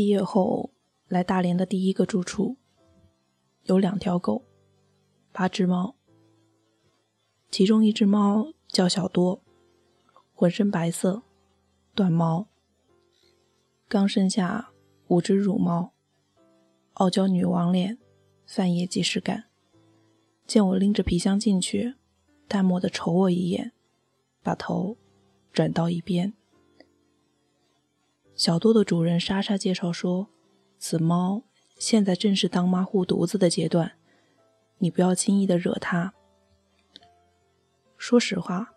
毕业后来大连的第一个住处，有两条狗，八只猫。其中一只猫叫小多，浑身白色，短毛。刚生下五只乳猫，傲娇女王脸，泛野即视感。见我拎着皮箱进去，淡漠地瞅我一眼，把头转到一边。小多的主人莎莎介绍说：“此猫现在正是当妈护犊子的阶段，你不要轻易的惹它。”说实话，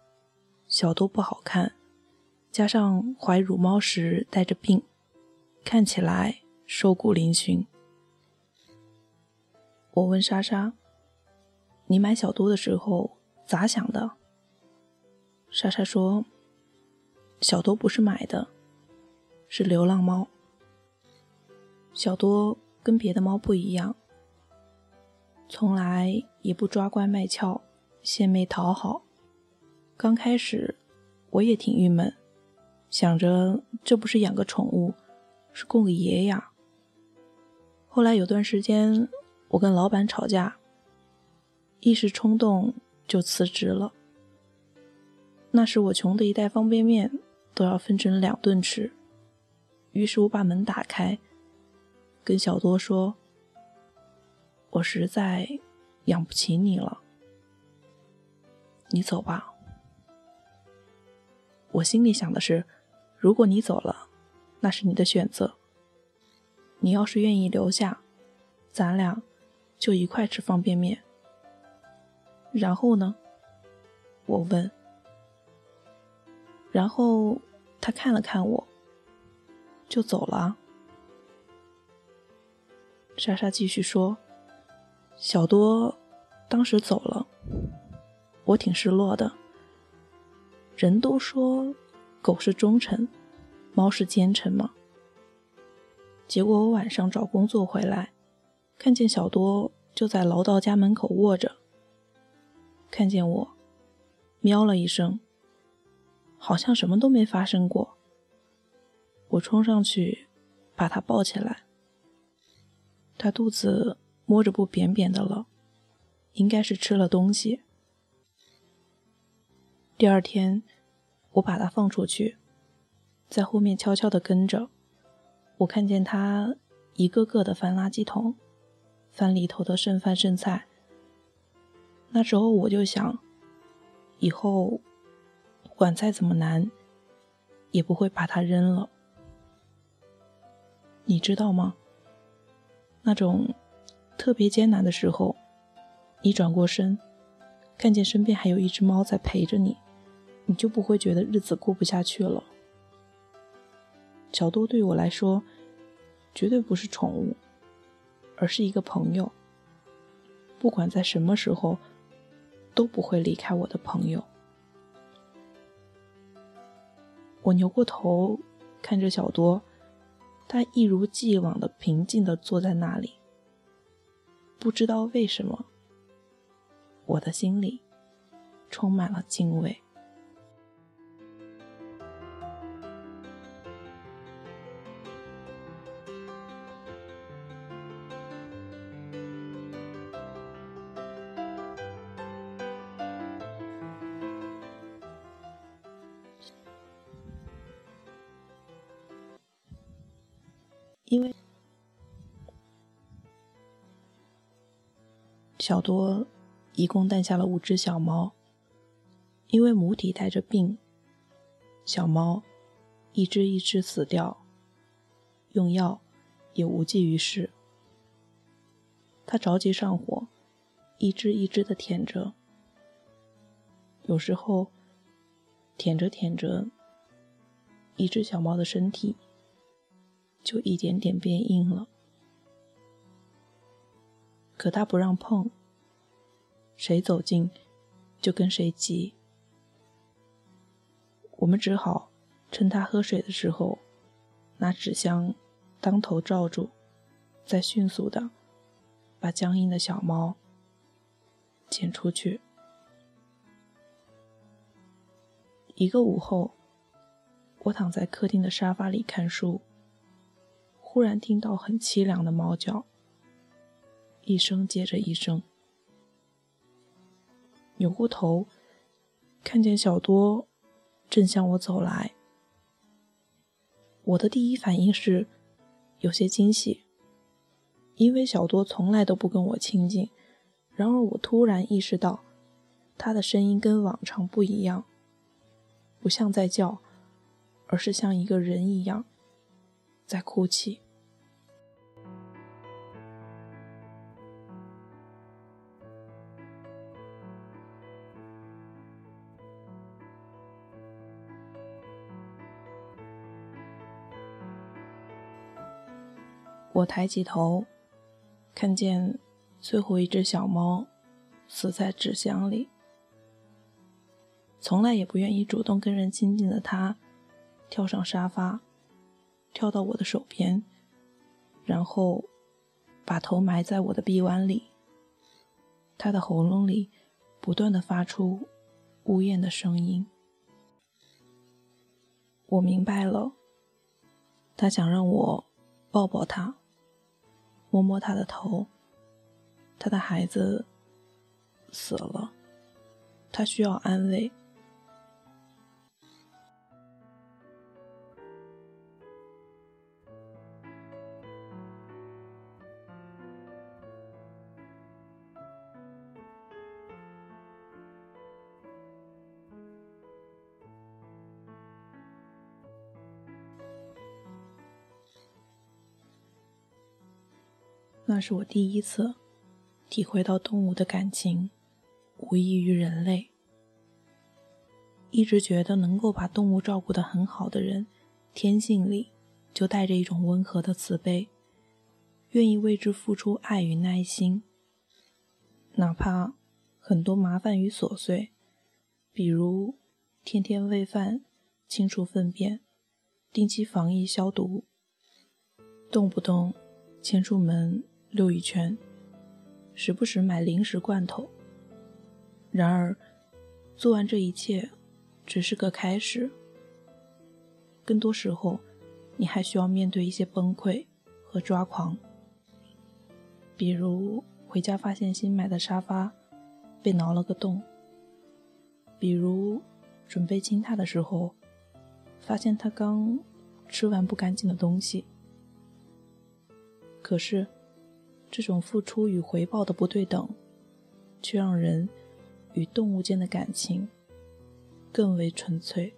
小多不好看，加上怀乳猫时带着病，看起来瘦骨嶙峋。我问莎莎：“你买小多的时候咋想的？”莎莎说：“小多不是买的。”是流浪猫，小多跟别的猫不一样，从来也不抓乖卖俏、献媚讨好。刚开始我也挺郁闷，想着这不是养个宠物，是供个爷呀。后来有段时间我跟老板吵架，一时冲动就辞职了。那时我穷的一袋方便面都要分成两顿吃。于是我把门打开，跟小多说：“我实在养不起你了，你走吧。”我心里想的是，如果你走了，那是你的选择。你要是愿意留下，咱俩就一块吃方便面。然后呢？我问。然后他看了看我。就走了。莎莎继续说：“小多当时走了，我挺失落的。人都说狗是忠臣，猫是奸臣嘛。结果我晚上找工作回来，看见小多就在老道家门口卧着，看见我，喵了一声，好像什么都没发生过。”我冲上去，把他抱起来。他肚子摸着不扁扁的了，应该是吃了东西。第二天，我把他放出去，在后面悄悄的跟着。我看见他一个个的翻垃圾桶，翻里头的剩饭剩菜。那时候我就想，以后管再怎么难，也不会把他扔了。你知道吗？那种特别艰难的时候，你转过身，看见身边还有一只猫在陪着你，你就不会觉得日子过不下去了。小多对我来说，绝对不是宠物，而是一个朋友。不管在什么时候，都不会离开我的朋友。我扭过头，看着小多。他一如既往的平静的坐在那里，不知道为什么，我的心里充满了敬畏。小多一共诞下了五只小猫，因为母体带着病，小猫一只一只死掉，用药也无济于事。他着急上火，一只一只的舔着，有时候舔着舔着，一只小猫的身体。就一点点变硬了，可他不让碰，谁走近就跟谁急。我们只好趁他喝水的时候，拿纸箱当头罩住，再迅速的把僵硬的小猫捡出去。一个午后，我躺在客厅的沙发里看书。忽然听到很凄凉的猫叫，一声接着一声。扭过头，看见小多正向我走来。我的第一反应是有些惊喜，因为小多从来都不跟我亲近。然而，我突然意识到，他的声音跟往常不一样，不像在叫，而是像一个人一样在哭泣。我抬起头，看见最后一只小猫死在纸箱里。从来也不愿意主动跟人亲近的它，跳上沙发，跳到我的手边，然后把头埋在我的臂弯里。它的喉咙里不断的发出呜咽的声音。我明白了，它想让我抱抱它。摸摸他的头，他的孩子死了，他需要安慰。那是我第一次体会到动物的感情无异于人类。一直觉得能够把动物照顾得很好的人，天性里就带着一种温和的慈悲，愿意为之付出爱与耐心。哪怕很多麻烦与琐碎，比如天天喂饭、清除粪便、定期防疫消毒，动不动牵出门。溜一圈，时不时买零食罐头。然而，做完这一切，只是个开始。更多时候，你还需要面对一些崩溃和抓狂。比如回家发现新买的沙发被挠了个洞；比如准备亲他的时候，发现他刚吃完不干净的东西。可是。这种付出与回报的不对等，却让人与动物间的感情更为纯粹。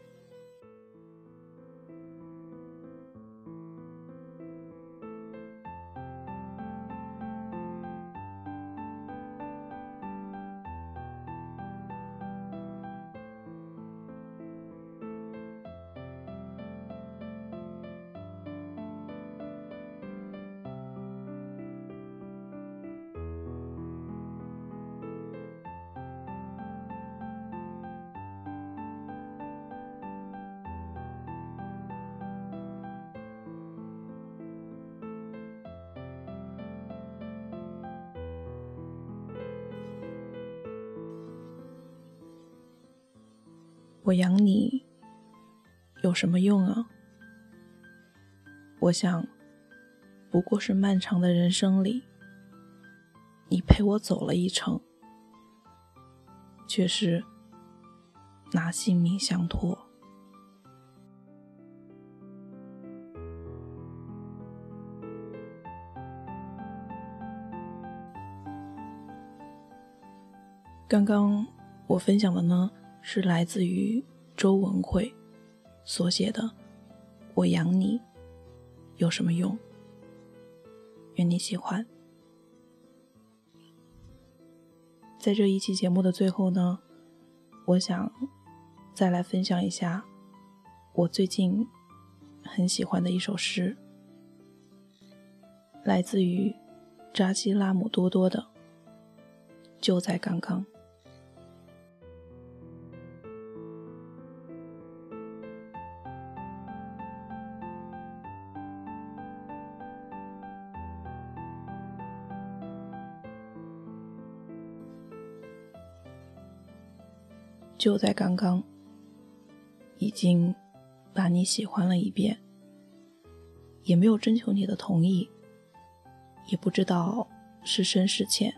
我养你有什么用啊？我想，不过是漫长的人生里，你陪我走了一程，却是拿性命相托。刚刚我分享的呢？是来自于周文慧所写的《我养你有什么用》，愿你喜欢。在这一期节目的最后呢，我想再来分享一下我最近很喜欢的一首诗，来自于扎西拉姆多多的《就在刚刚》。就在刚刚，已经把你喜欢了一遍，也没有征求你的同意，也不知道是深是浅。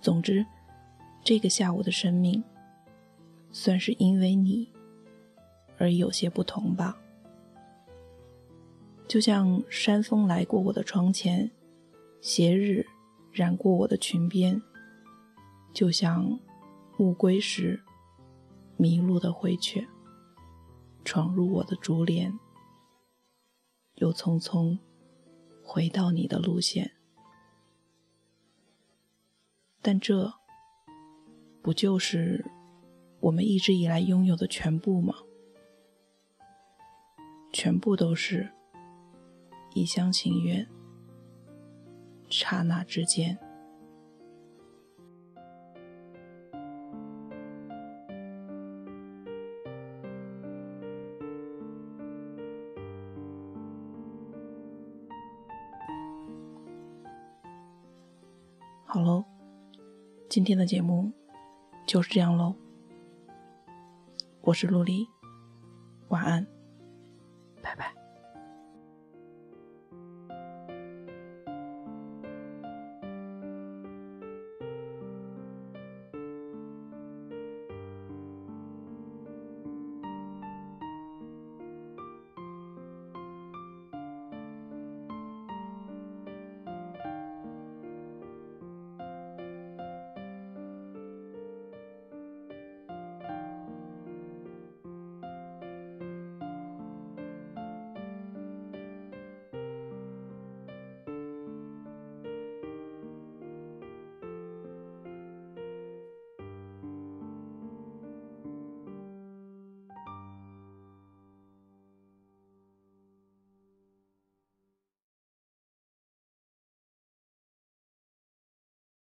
总之，这个下午的生命，算是因为你而有些不同吧。就像山风来过我的窗前，斜日染过我的裙边，就像暮归时迷路的灰雀，闯入我的竹帘，又匆匆回到你的路线。但这不就是我们一直以来拥有的全部吗？全部都是。一厢情愿，刹那之间。好喽，今天的节目就是这样喽。我是陆离，晚安。